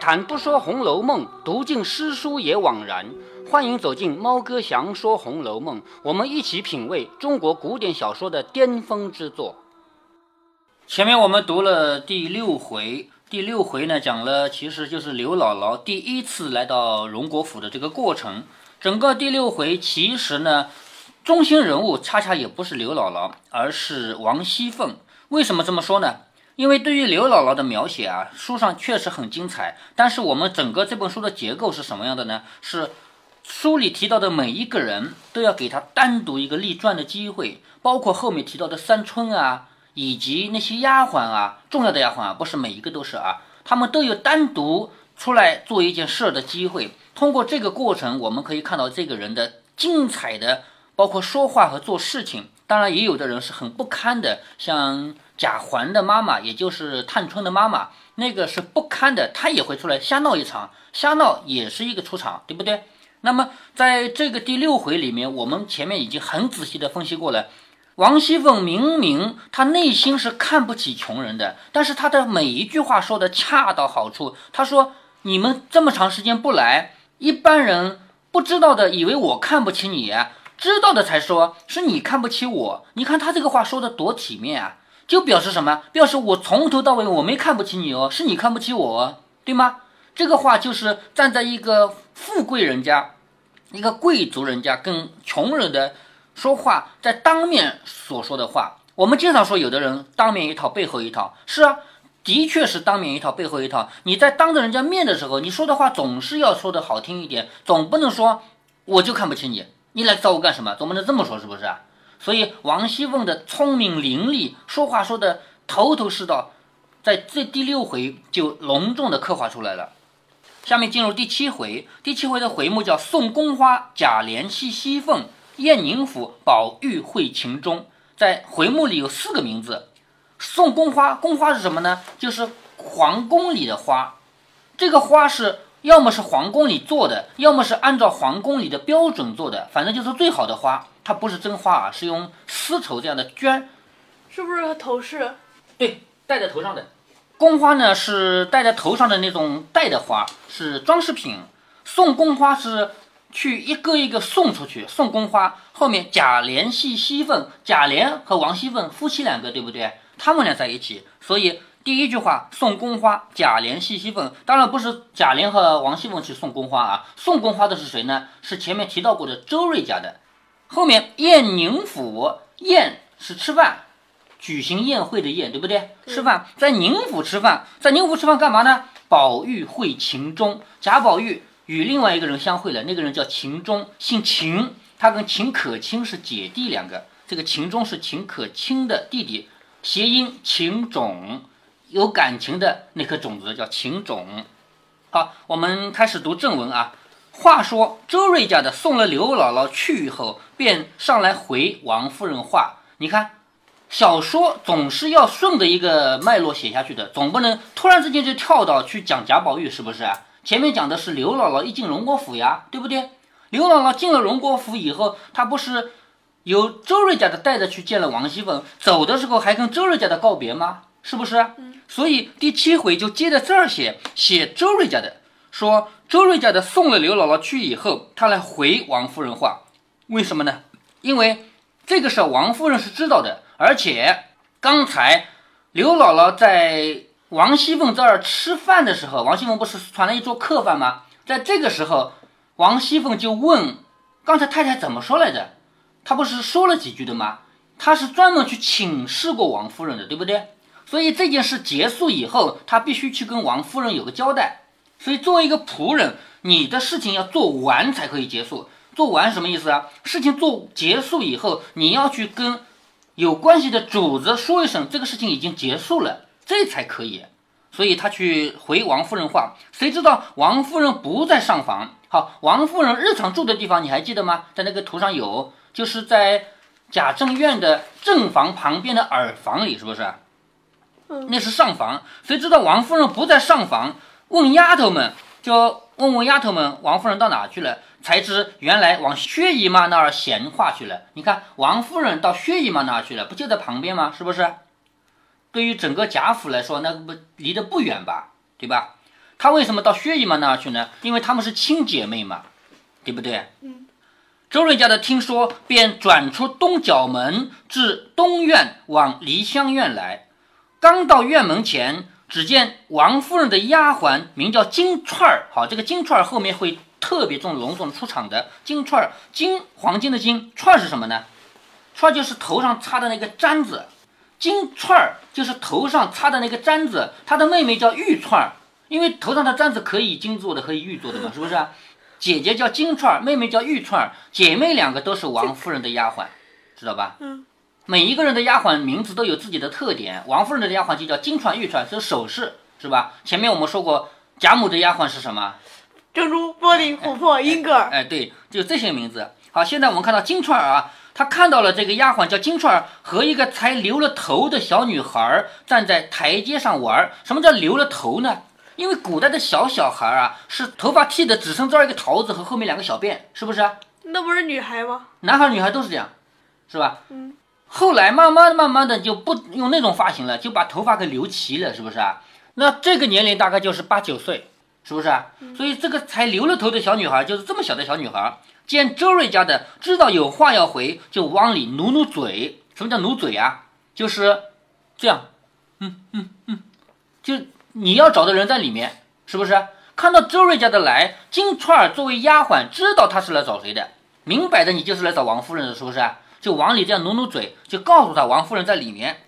谈不说《红楼梦》，读尽诗书也枉然。欢迎走进猫哥祥说《红楼梦》，我们一起品味中国古典小说的巅峰之作。前面我们读了第六回，第六回呢讲了，其实就是刘姥姥第一次来到荣国府的这个过程。整个第六回其实呢，中心人物恰恰也不是刘姥姥，而是王熙凤。为什么这么说呢？因为对于刘姥姥的描写啊，书上确实很精彩。但是我们整个这本书的结构是什么样的呢？是书里提到的每一个人都要给他单独一个立传的机会，包括后面提到的三春啊，以及那些丫鬟啊，重要的丫鬟啊，不是每一个都是啊，他们都有单独出来做一件事的机会。通过这个过程，我们可以看到这个人的精彩的，包括说话和做事情。当然，也有的人是很不堪的，像。贾环的妈妈，也就是探春的妈妈，那个是不堪的，她也会出来瞎闹一场，瞎闹也是一个出场，对不对？那么在这个第六回里面，我们前面已经很仔细的分析过了。王熙凤明明她内心是看不起穷人的，但是她的每一句话说的恰到好处。她说：“你们这么长时间不来，一般人不知道的，以为我看不起你；知道的才说是你看不起我。你看她这个话说的多体面啊！”就表示什么？表示我从头到尾我没看不起你哦，是你看不起我，对吗？这个话就是站在一个富贵人家、一个贵族人家跟穷人的说话，在当面所说的话。我们经常说，有的人当面一套，背后一套。是啊，的确是当面一套，背后一套。你在当着人家面的时候，你说的话总是要说的好听一点，总不能说我就看不起你，你来找我干什么？总不能这么说，是不是？所以王熙凤的聪明伶俐，说话说的头头是道，在这第六回就隆重的刻画出来了。下面进入第七回，第七回的回目叫送宫花，贾琏戏熙凤，宴宁府，宝玉会秦钟。在回目里有四个名字，送宫花，宫花是什么呢？就是皇宫里的花，这个花是要么是皇宫里做的，要么是按照皇宫里的标准做的，反正就是最好的花。它不是真花啊，是用丝绸这样的绢，是不是头饰？对，戴在头上的。宫花呢是戴在头上的那种戴的花，是装饰品。送宫花是去一个一个送出去，送宫花。后面贾琏系熙凤，贾琏和王熙凤夫妻两个，对不对？他们俩在一起，所以第一句话送宫花，贾琏系熙凤。当然不是贾琏和王熙凤去送宫花啊，送宫花的是谁呢？是前面提到过的周瑞家的。后面宴宁府，宴是吃饭，举行宴会的宴，对不对？吃饭在宁府吃饭，在宁府吃饭干嘛呢？宝玉会秦钟，贾宝玉与另外一个人相会了，那个人叫秦钟，姓秦，他跟秦可卿是姐弟两个。这个秦钟是秦可卿的弟弟，谐音秦种，有感情的那颗种子叫秦种。好，我们开始读正文啊。话说周瑞家的送了刘姥姥去以后，便上来回王夫人话。你看，小说总是要顺着一个脉络写下去的，总不能突然之间就跳到去讲贾宝玉，是不是啊？前面讲的是刘姥姥一进荣国府呀，对不对？刘姥姥进了荣国府以后，她不是由周瑞家的带着去见了王熙凤，走的时候还跟周瑞家的告别吗？是不是？嗯。所以第七回就接着这儿写，写周瑞家的。说周瑞家的送了刘姥姥去以后，他来回王夫人话，为什么呢？因为这个事王夫人是知道的，而且刚才刘姥姥在王熙凤这儿吃饭的时候，王熙凤不是传了一桌客饭吗？在这个时候，王熙凤就问刚才太太怎么说来着？她不是说了几句的吗？她是专门去请示过王夫人的，对不对？所以这件事结束以后，她必须去跟王夫人有个交代。所以，作为一个仆人，你的事情要做完才可以结束。做完什么意思啊？事情做结束以后，你要去跟有关系的主子说一声，这个事情已经结束了，这才可以。所以他去回王夫人话，谁知道王夫人不在上房。好，王夫人日常住的地方你还记得吗？在那个图上有，就是在贾政院的正房旁边的耳房里，是不是？嗯，那是上房。谁知道王夫人不在上房？问丫头们，就问问丫头们，王夫人到哪去了？才知原来往薛姨妈那儿闲话去了。你看，王夫人到薛姨妈那儿去了，不就在旁边吗？是不是？对于整个贾府来说，那不离得不远吧？对吧？她为什么到薛姨妈那儿去呢？因为她们是亲姐妹嘛，对不对？嗯。周瑞家的听说，便转出东角门，至东院往梨香院来。刚到院门前，只见王夫人的丫鬟名叫金钏儿。好，这个金钏儿后面会特别重隆重出场的。金钏儿，金黄金的金，钏儿是什么呢？钏儿就是头上插的那个簪子。金钏儿就是头上插的那个簪子，她的妹妹叫玉钏儿，因为头上的簪子可以金做的，可以玉做的嘛，是不是？姐姐叫金钏儿，妹妹叫玉钏儿，姐妹两个都是王夫人的丫鬟，知道吧？嗯。每一个人的丫鬟名字都有自己的特点，王夫人的丫鬟就叫金钏、玉钏，是首饰，是吧？前面我们说过，贾母的丫鬟是什么？珍珠、玻璃、琥珀、英格尔。哎，对，就这些名字。好，现在我们看到金钏儿啊。她看到了这个丫鬟叫金钏儿和一个才留了头的小女孩站在台阶上玩。什么叫留了头呢？因为古代的小小孩啊，是头发剃的只剩这儿一个桃子和后面两个小辫，是不是？那不是女孩吗？男孩女孩都是这样，是吧？嗯。后来慢慢慢慢的就不用那种发型了，就把头发给留齐了，是不是啊？那这个年龄大概就是八九岁，是不是啊？所以这个才留了头的小女孩就是这么小的小女孩。见周瑞家的知道有话要回，就往里努努嘴。什么叫努嘴啊？就是这样，嗯嗯嗯，就你要找的人在里面，是不是？看到周瑞家的来，金钏儿作为丫鬟，知道他是来找谁的，明摆着你就是来找王夫人的，是不是？就往里这样努努嘴，就告诉他王夫人在里面。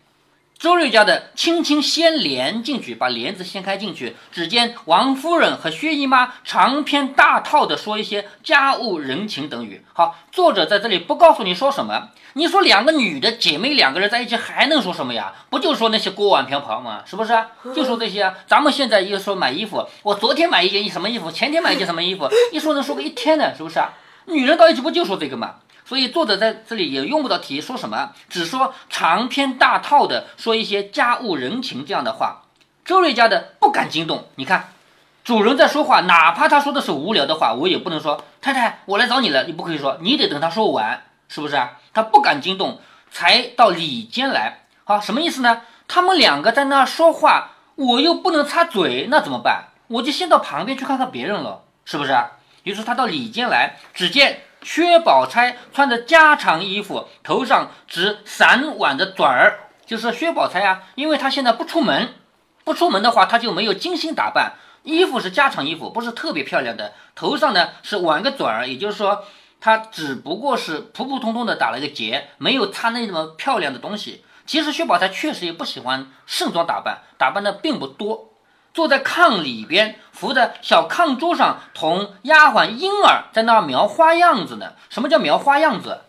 周瑞家的轻轻掀帘进去，把帘子掀开进去，只见王夫人和薛姨妈长篇大套的说一些家务人情等语。好，作者在这里不告诉你说什么。你说两个女的姐妹两个人在一起还能说什么呀？不就说那些锅碗瓢盆吗？是不是？就说这些啊。咱们现在又说买衣服，我昨天买一件什么衣服，前天买一件什么衣服，一说能说个一天呢，是不是啊？女人到一起不就说这个吗？所以作者在这里也用不到题，说什么，只说长篇大套的说一些家务人情这样的话。周瑞家的不敢惊动，你看，主人在说话，哪怕他说的是无聊的话，我也不能说太太，我来找你了，你不可以说，你得等他说完，是不是啊？他不敢惊动，才到里间来。好，什么意思呢？他们两个在那说话，我又不能插嘴，那怎么办？我就先到旁边去看看别人了，是不是？于是他到里间来，只见。薛宝钗穿着家常衣服，头上只散挽的嘴儿，就是薛宝钗啊。因为她现在不出门，不出门的话，她就没有精心打扮，衣服是家常衣服，不是特别漂亮的。头上呢是挽个卷儿，也就是说，她只不过是普普通通的打了个结，没有擦那么漂亮的东西。其实薛宝钗确实也不喜欢盛装打扮，打扮的并不多。坐在炕里边，扶着小炕桌上，同丫鬟婴儿在那儿描花样子呢。什么叫描花样子？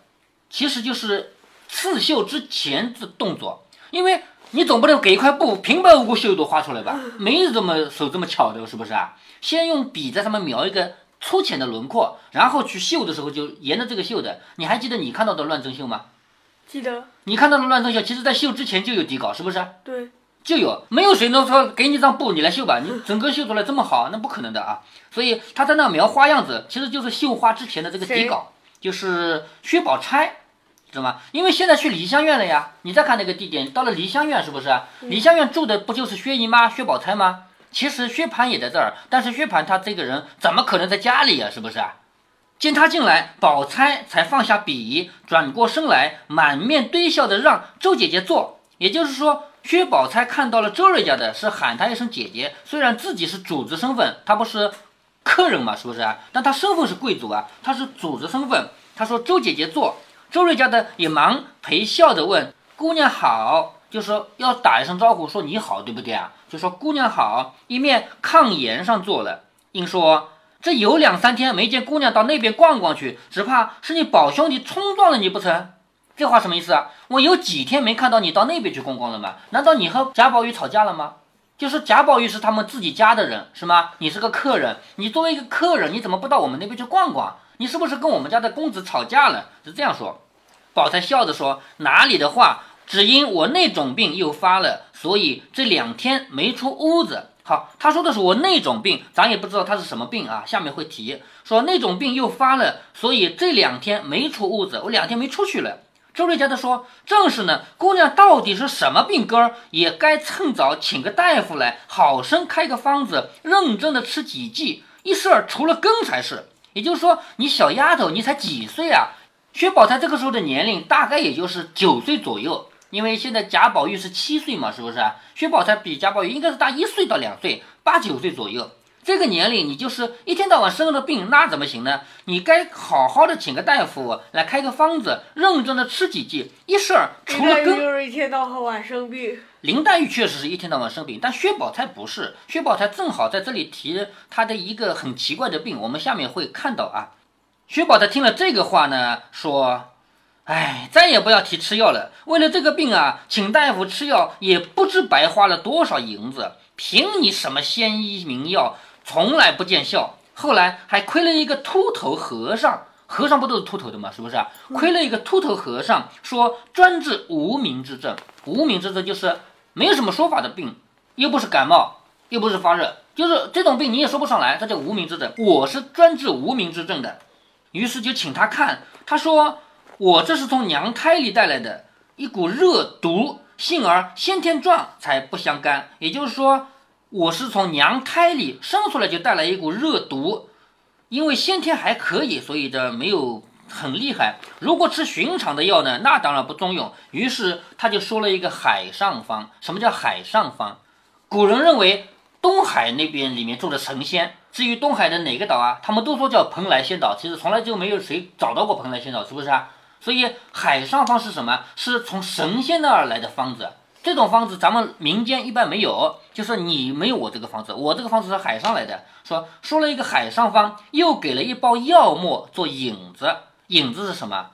其实就是刺绣之前的动作。因为你总不能给一块布平白无故绣一朵花出来吧？没这么手这么巧的，是不是啊？先用笔在上面描一个粗浅的轮廓，然后去绣的时候就沿着这个绣的。你还记得你看到的乱针绣吗？记得。你看到的乱针绣，其实在绣之前就有底稿，是不是？对。就有没有谁能说给你一张布你来绣吧？你整个绣出来这么好，那不可能的啊！所以他在那描花样子，其实就是绣花之前的这个底稿，就是薛宝钗，知道吗？因为现在去梨香院了呀，你再看那个地点，到了梨香院是不是？梨香院住的不就是薛姨妈、薛宝钗吗？其实薛蟠也在这儿，但是薛蟠他这个人怎么可能在家里呀？是不是啊？见他进来，宝钗才放下笔，转过身来，满面堆笑的让周姐姐坐，也就是说。薛宝钗看到了周瑞家的，是喊她一声姐姐。虽然自己是主子身份，她不是客人嘛，是不是啊？但她身份是贵族啊，她是主子身份。她说：“周姐姐坐。”周瑞家的也忙陪笑着问：“姑娘好。”就说要打一声招呼，说你好，对不对啊？就说姑娘好，一面炕沿上坐了。应说：“这有两三天没见姑娘到那边逛逛去，只怕是你宝兄弟冲撞了你不成？”这话什么意思啊？我有几天没看到你到那边去逛逛了吗？难道你和贾宝玉吵架了吗？就是贾宝玉是他们自己家的人，是吗？你是个客人，你作为一个客人，你怎么不到我们那边去逛逛？你是不是跟我们家的公子吵架了？是这样说。宝钗笑着说：“哪里的话，只因我那种病又发了，所以这两天没出屋子。”好，他说的是我那种病，咱也不知道他是什么病啊。下面会提说那种病又发了，所以这两天没出屋子，我两天没出去了。周瑞家的说：“正是呢，姑娘到底是什么病根儿，也该趁早请个大夫来，好生开个方子，认真的吃几剂，一事儿除了根才是。也就是说，你小丫头，你才几岁啊？薛宝钗这个时候的年龄大概也就是九岁左右，因为现在贾宝玉是七岁嘛，是不是？薛宝钗比贾宝玉应该是大一岁到两岁，八九岁左右。”这个年龄，你就是一天到晚生了病，那怎么行呢？你该好好的请个大夫来开个方子，认真的吃几剂，一事儿除了根。就是一天到晚生病。林黛玉确实是一天到晚生病，但薛宝钗不是。薛宝钗正好在这里提她的一个很奇怪的病，我们下面会看到啊。薛宝钗听了这个话呢，说：“哎，再也不要提吃药了。为了这个病啊，请大夫吃药也不知白花了多少银子。凭你什么仙医名药？”从来不见效，后来还亏了一个秃头和尚。和尚不都是秃头的吗？是不是？亏了一个秃头和尚，说专治无名之症。无名之症就是没有什么说法的病，又不是感冒，又不是发热，就是这种病你也说不上来，这叫无名之症。我是专治无名之症的，于是就请他看。他说我这是从娘胎里带来的一股热毒，幸而先天壮，才不相干。也就是说。我是从娘胎里生出来就带来一股热毒，因为先天还可以，所以这没有很厉害。如果吃寻常的药呢，那当然不中用。于是他就说了一个海上方。什么叫海上方？古人认为东海那边里面住着神仙，至于东海的哪个岛啊，他们都说叫蓬莱仙岛。其实从来就没有谁找到过蓬莱仙岛，是不是啊？所以海上方是什么？是从神仙那儿来的方子。这种方子咱们民间一般没有，就是你没有我这个方子，我这个方子是海上来的。说说了一个海上方，又给了一包药末做引子。引子是什么？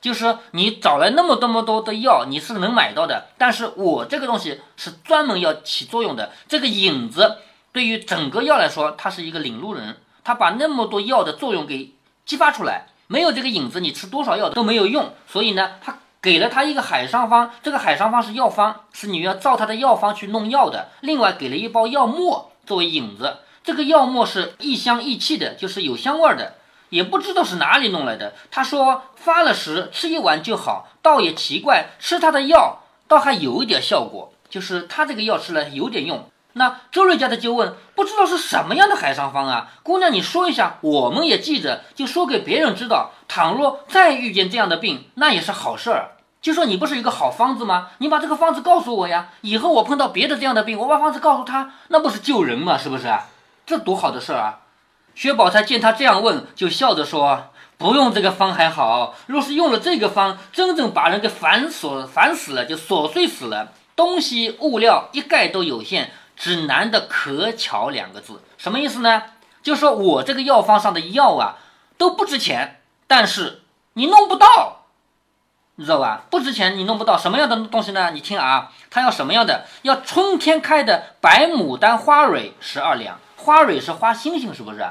就是你找来那么多么多的药，你是能买到的。但是我这个东西是专门要起作用的。这个引子对于整个药来说，它是一个领路人，它把那么多药的作用给激发出来。没有这个引子，你吃多少药都没有用。所以呢，它。给了他一个海上方，这个海上方是药方，是你要照他的药方去弄药的。另外给了一包药末作为引子，这个药末是异香异气的，就是有香味的，也不知道是哪里弄来的。他说发了时吃一丸就好，倒也奇怪，吃他的药倒还有一点效果，就是他这个药吃了有点用。那周瑞家的就问，不知道是什么样的海上方啊？姑娘你说一下，我们也记着，就说给别人知道。倘若再遇见这样的病，那也是好事儿。就说你不是一个好方子吗？你把这个方子告诉我呀。以后我碰到别的这样的病，我把方子告诉他，那不是救人吗？是不是？这多好的事儿啊！薛宝钗见他这样问，就笑着说：“不用这个方还好，若是用了这个方，真正把人给烦死，烦死了，就琐碎死了。东西物料一概都有限，只难的可巧两个字。什么意思呢？就说我这个药方上的药啊，都不值钱，但是你弄不到。”你知道吧？不值钱，你弄不到什么样的东西呢？你听啊，他要什么样的？要春天开的白牡丹花蕊十二两，花蕊是花星星，是不是？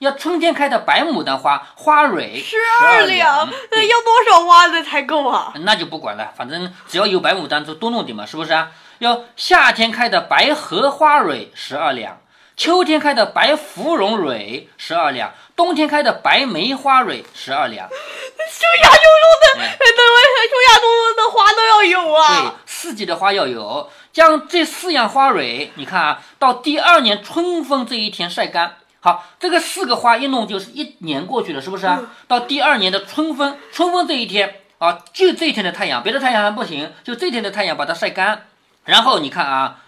要春天开的白牡丹花花蕊十二两，那要多少花的才够啊？那就不管了，反正只要有白牡丹就多弄点嘛，是不是啊？要夏天开的白荷花蕊十二两。秋天开的白芙蓉蕊十二两，冬天开的白梅花蕊十二两。秋夏秋冬的，等会秋夏冬冬的花都要有啊。对，四季的花要有，将这四样花蕊，你看啊，到第二年春分这一天晒干。好，这个四个花一弄就是一年过去了，是不是啊？到第二年的春分，春分这一天啊，就这一天的太阳，别的太阳还不行，就这天的太阳把它晒干。然后你看啊。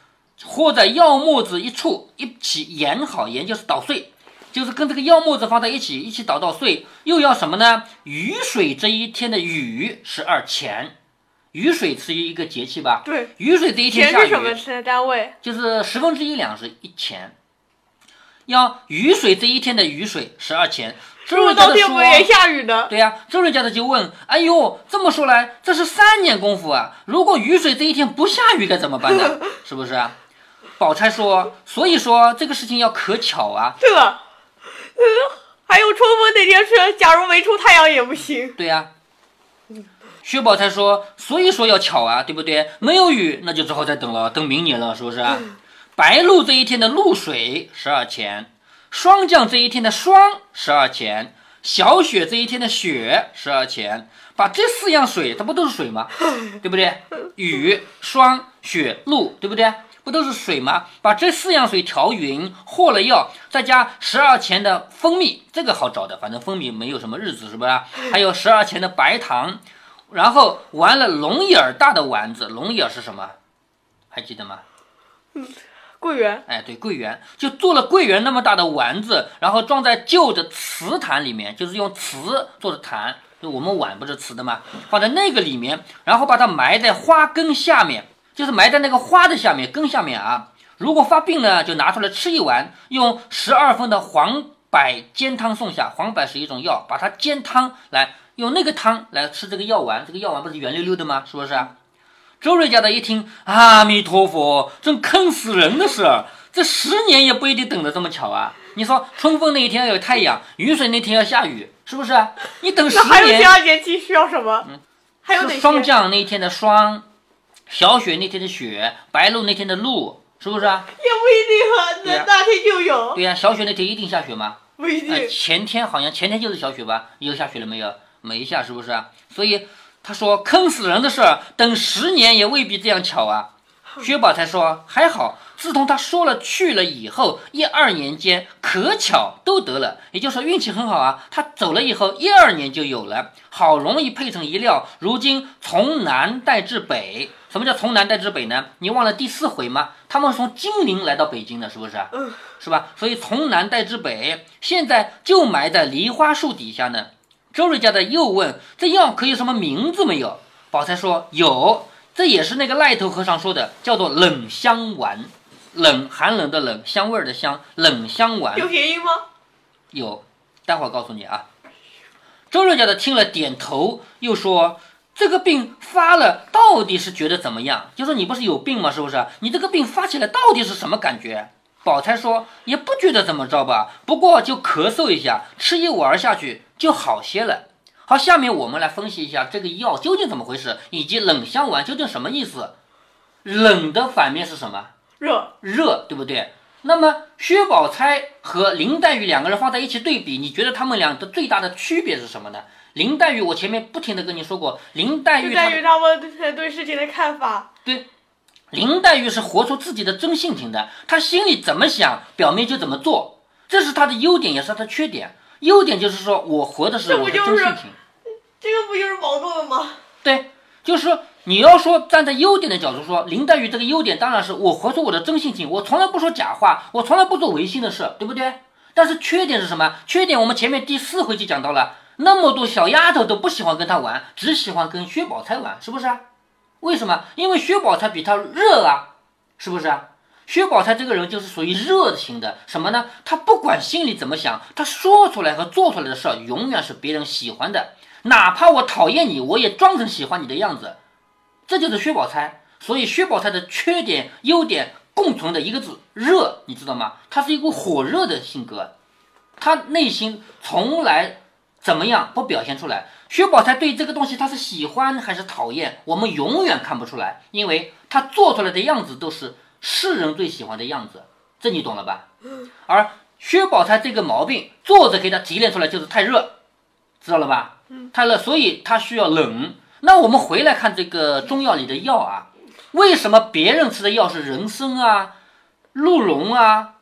或者药沫子一处一起研好，研就是捣碎，就是跟这个药沫子放在一起，一起捣捣碎。又要什么呢？雨水这一天的雨十二钱，雨水是一个节气吧？对，雨水这一天下雨。钱是什么单位？就是十分之一两是一钱。要雨水这一天的雨水十二钱。周瑞家的说，也下雨的。对呀，周瑞家的就问：哎呦，这么说来，这是三年功夫啊！如果雨水这一天不下雨该怎么办呢？是不是啊？宝钗说：“所以说这个事情要可巧啊。”对了，嗯，还有春风那天是，假如没出太阳也不行。对呀。薛宝钗说：“所以说要巧啊，对不对？没有雨，那就只好再等了，等明年了，是不是啊？”白露这一天的露水十二钱，霜降这一天的霜十二钱，小雪这一天的雪十二钱，把这四样水，它不都是水吗？对不对？雨、霜、雪、露，对不对？不都是水吗？把这四样水调匀，和了药，再加十二钱的蜂蜜，这个好找的，反正蜂蜜没有什么日子，是不是？还有十二钱的白糖，然后玩了龙眼儿大的丸子，龙眼儿是什么？还记得吗？嗯桂圆，哎，对，桂圆就做了桂圆那么大的丸子，然后装在旧的瓷坛里面，就是用瓷做的坛，就我们碗不是瓷的吗？放在那个里面，然后把它埋在花根下面，就是埋在那个花的下面根下面啊。如果发病呢，就拿出来吃一碗，用十二分的黄柏煎汤送下。黄柏是一种药，把它煎汤来，用那个汤来吃这个药丸。这个药丸不是圆溜溜的吗？是不是啊？周瑞家的一听，阿弥陀佛，真坑死人的事儿！这十年也不一定等得这么巧啊！你说春风那一天要有太阳，雨水那天要下雨，是不是？你等十那还有其年，他节气需要什么？还有哪些？霜降那一天的霜，小雪那天的雪，白露那天的露，是不是啊？也不一定啊，那那天就有，对呀、小雪那天一定下雪吗？不一定。呃，前天好像前天就是小雪吧？又下雪了没有？没下，是不是啊？所以他说坑死人的事儿，等十年也未必这样巧啊。薛宝钗说还好，自从他说了去了以后，一二年间可巧都得了，也就是说运气很好啊。他走了以后，一二年就有了，好容易配成一料。如今从南带至北，什么叫从南带至北呢？你忘了第四回吗？他们是从金陵来到北京的，是不是啊？嗯，是吧？所以从南带至北，现在就埋在梨花树底下呢。周瑞家的又问：“这药可有什么名字没有？”宝钗说：“有，这也是那个赖头和尚说的，叫做冷香丸。冷，寒冷的冷，香味儿的香，冷香丸有谐音吗？有，待会儿告诉你啊。”周瑞家的听了点头，又说：“这个病发了，到底是觉得怎么样？就说你不是有病吗？是不是？你这个病发起来到底是什么感觉？”宝钗说：“也不觉得怎么着吧，不过就咳嗽一下，吃一丸儿下去就好些了。”好，下面我们来分析一下这个药究竟怎么回事，以及冷香丸究竟什么意思。冷的反面是什么？热，热，对不对？那么薛宝钗和林黛玉两个人放在一起对比，你觉得他们俩的最大的区别是什么呢？林黛玉，我前面不停的跟你说过，林黛玉她就在于他们对对事情的看法。对，林黛玉是活出自己的真性情的，她心里怎么想，表面就怎么做，这是她的优点，也是她的缺点。优点就是说我活的是我的真性情，这个不就是矛盾吗？对，就是说你要说站在优点的角度说，林黛玉这个优点当然是我活出我的真性情，我从来不说假话，我从来不做违心的事，对不对？但是缺点是什么？缺点我们前面第四回就讲到了，那么多小丫头都不喜欢跟他玩，只喜欢跟薛宝钗玩，是不是啊？为什么？因为薛宝钗比他热啊，是不是啊？薛宝钗这个人就是属于热型的，什么呢？她不管心里怎么想，她说出来和做出来的事儿永远是别人喜欢的，哪怕我讨厌你，我也装成喜欢你的样子，这就是薛宝钗。所以薛宝钗的缺点、优点共存的一个字——热，你知道吗？她是一股火热的性格，她内心从来怎么样不表现出来。薛宝钗对这个东西她是喜欢还是讨厌，我们永远看不出来，因为她做出来的样子都是世人最喜欢的样子，这你懂了吧？而薛宝钗这个毛病，作者给她提炼出来就是太热，知道了吧？太热，所以她需要冷。那我们回来看这个中药里的药啊，为什么别人吃的药是人参啊、鹿茸啊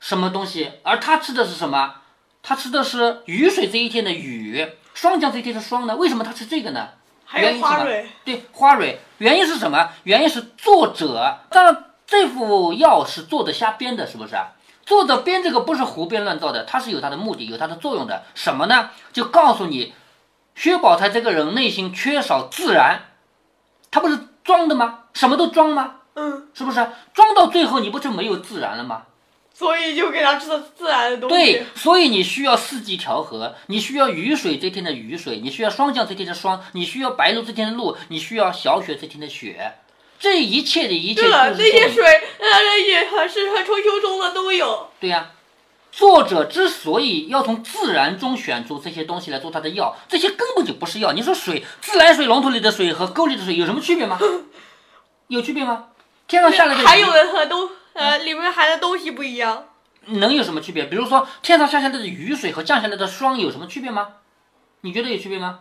什么东西，而他吃的是什么？他吃的是雨水这一天的雨，霜降这一天的霜呢？为什么他吃这个呢？还有花蕊，对，花蕊，原因是什么？原因是作者，当然这副药是作者瞎编的，是不是啊？作者编这个不是胡编乱造的，它是有它的目的，有它的作用的。什么呢？就告诉你，薛宝钗这个人内心缺少自然，他不是装的吗？什么都装吗？嗯，是不是？装到最后，你不就没有自然了吗？所以就给他吃的自然的东西。对，所以你需要四季调和，你需要雨水这天的雨水，你需要霜降这天的霜，你需要白露这天的露，你需要小雪这天的雪，这一切的一切对了，都是作为那些水，呃，也还是和春秋中的都有。对呀、作者之所以要从自然中选出这些东西来做他的药，这些根本就不是药。你说水，自来水龙头里的水和沟里的水有什么区别吗？有区别吗？天上下来的还有的和都呃里面含的东西不一样。能有什么区别？比如说天上下下来的雨水和降下来的霜有什么区别吗？你觉得有区别吗？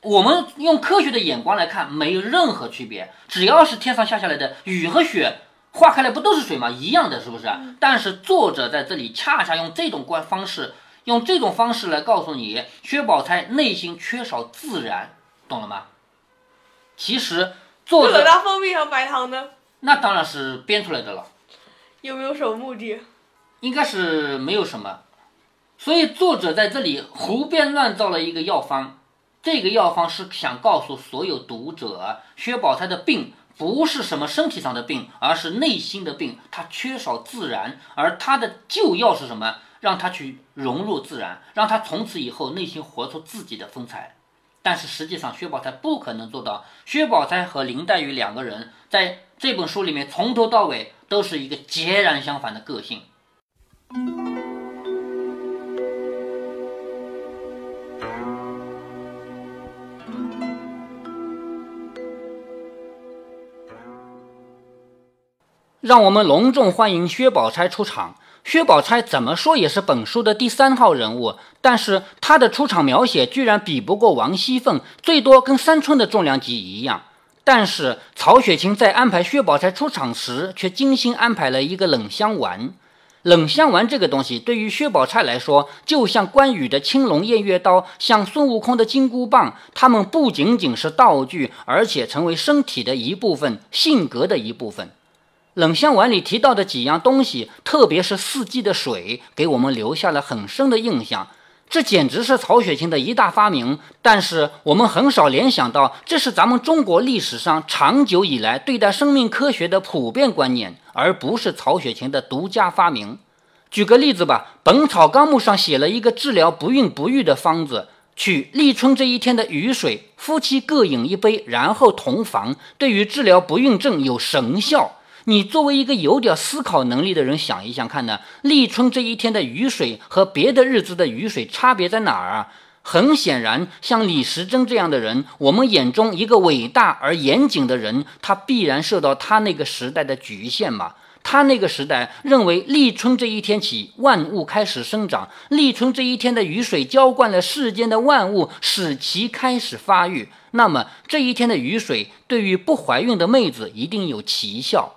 我们用科学的眼光来看，没有任何区别。只要是天上下下来的雨和雪化开来，不都是水吗？一样的，是不是？但是作者在这里恰恰用这种观方式，用这种方式来告诉你，薛宝钗内心缺少自然，懂了吗？其实作者他封闭和白糖呢？那当然是编出来的了。有没有什么目的？应该是没有什么。所以作者在这里胡编乱造了一个药方。这个药方是想告诉所有读者，薛宝钗的病不是什么身体上的病，而是内心的病。她缺少自然，而她的救药是什么？让她去融入自然，让她从此以后内心活出自己的风采。但是实际上，薛宝钗不可能做到。薛宝钗和林黛玉两个人在这本书里面从头到尾都是一个截然相反的个性。让我们隆重欢迎薛宝钗出场。薛宝钗怎么说也是本书的第三号人物，但是她的出场描写居然比不过王熙凤，最多跟三春的重量级一样。但是曹雪芹在安排薛宝钗出场时，却精心安排了一个冷香丸。冷香丸这个东西，对于薛宝钗来说，就像关羽的青龙偃月刀，像孙悟空的金箍棒，它们不仅仅是道具，而且成为身体的一部分，性格的一部分。冷香丸里提到的几样东西，特别是四季的水，给我们留下了很深的印象。这简直是曹雪芹的一大发明。但是我们很少联想到，这是咱们中国历史上长久以来对待生命科学的普遍观念，而不是曹雪芹的独家发明。举个例子吧，《本草纲目》上写了一个治疗不孕不育的方子：取立春这一天的雨水，夫妻各饮一杯，然后同房，对于治疗不孕症有神效。你作为一个有点思考能力的人，想一想看呢？立春这一天的雨水和别的日子的雨水差别在哪儿啊？很显然，像李时珍这样的人，我们眼中一个伟大而严谨的人，他必然受到他那个时代的局限嘛。他那个时代认为，立春这一天起，万物开始生长；立春这一天的雨水浇灌了世间的万物，使其开始发育。那么，这一天的雨水对于不怀孕的妹子一定有奇效。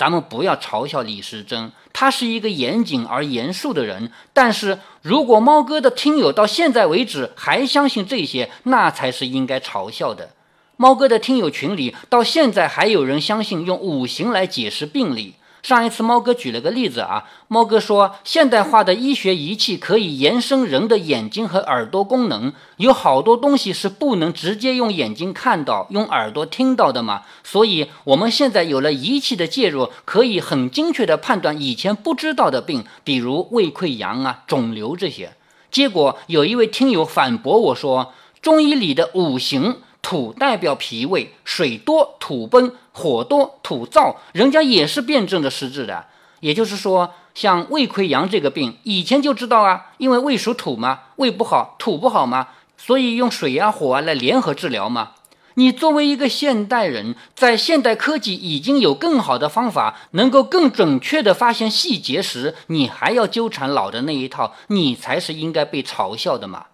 咱们不要嘲笑李时珍，他是一个严谨而严肃的人。但是如果猫哥的听友到现在为止还相信这些，那才是应该嘲笑的。猫哥的听友群里到现在还有人相信用五行来解释病理。上一次猫哥举了个例子啊，猫哥说现代化的医学仪器可以延伸人的眼睛和耳朵功能，有好多东西是不能直接用眼睛看到、用耳朵听到的嘛。所以我们现在有了仪器的介入，可以很精确地判断以前不知道的病，比如胃溃疡啊、肿瘤这些。结果有一位听友反驳我说，中医里的五行。土代表脾胃，水多土崩，火多土燥，人家也是辩证的实质的。也就是说，像胃溃疡这个病，以前就知道啊，因为胃属土嘛，胃不好，土不好嘛，所以用水啊火啊来联合治疗嘛。你作为一个现代人，在现代科技已经有更好的方法，能够更准确的发现细节时，你还要纠缠老的那一套，你才是应该被嘲笑的嘛。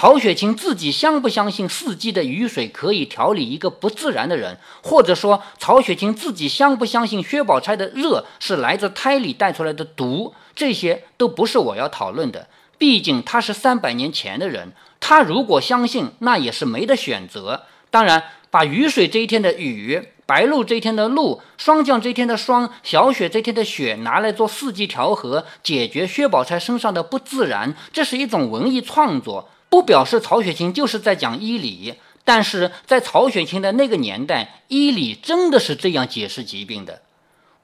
曹雪芹自己相不相信四季的雨水可以调理一个不自然的人，或者说曹雪芹自己相不相信薛宝钗的热是来自胎里带出来的毒，这些都不是我要讨论的。毕竟他是三百年前的人，他如果相信，那也是没得选择。当然，把雨水这一天的雨、白露这一天的露、霜降这一天的霜、小雪这一天的雪拿来做四季调和，解决薛宝钗身上的不自然，这是一种文艺创作。不表示曹雪芹就是在讲医理，但是在曹雪芹的那个年代，医理真的是这样解释疾病的。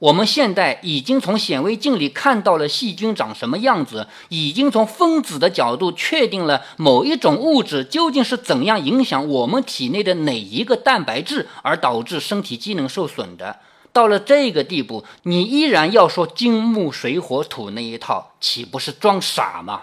我们现在已经从显微镜里看到了细菌长什么样子，已经从分子的角度确定了某一种物质究竟是怎样影响我们体内的哪一个蛋白质，而导致身体机能受损的。到了这个地步，你依然要说金木水火土那一套，岂不是装傻吗？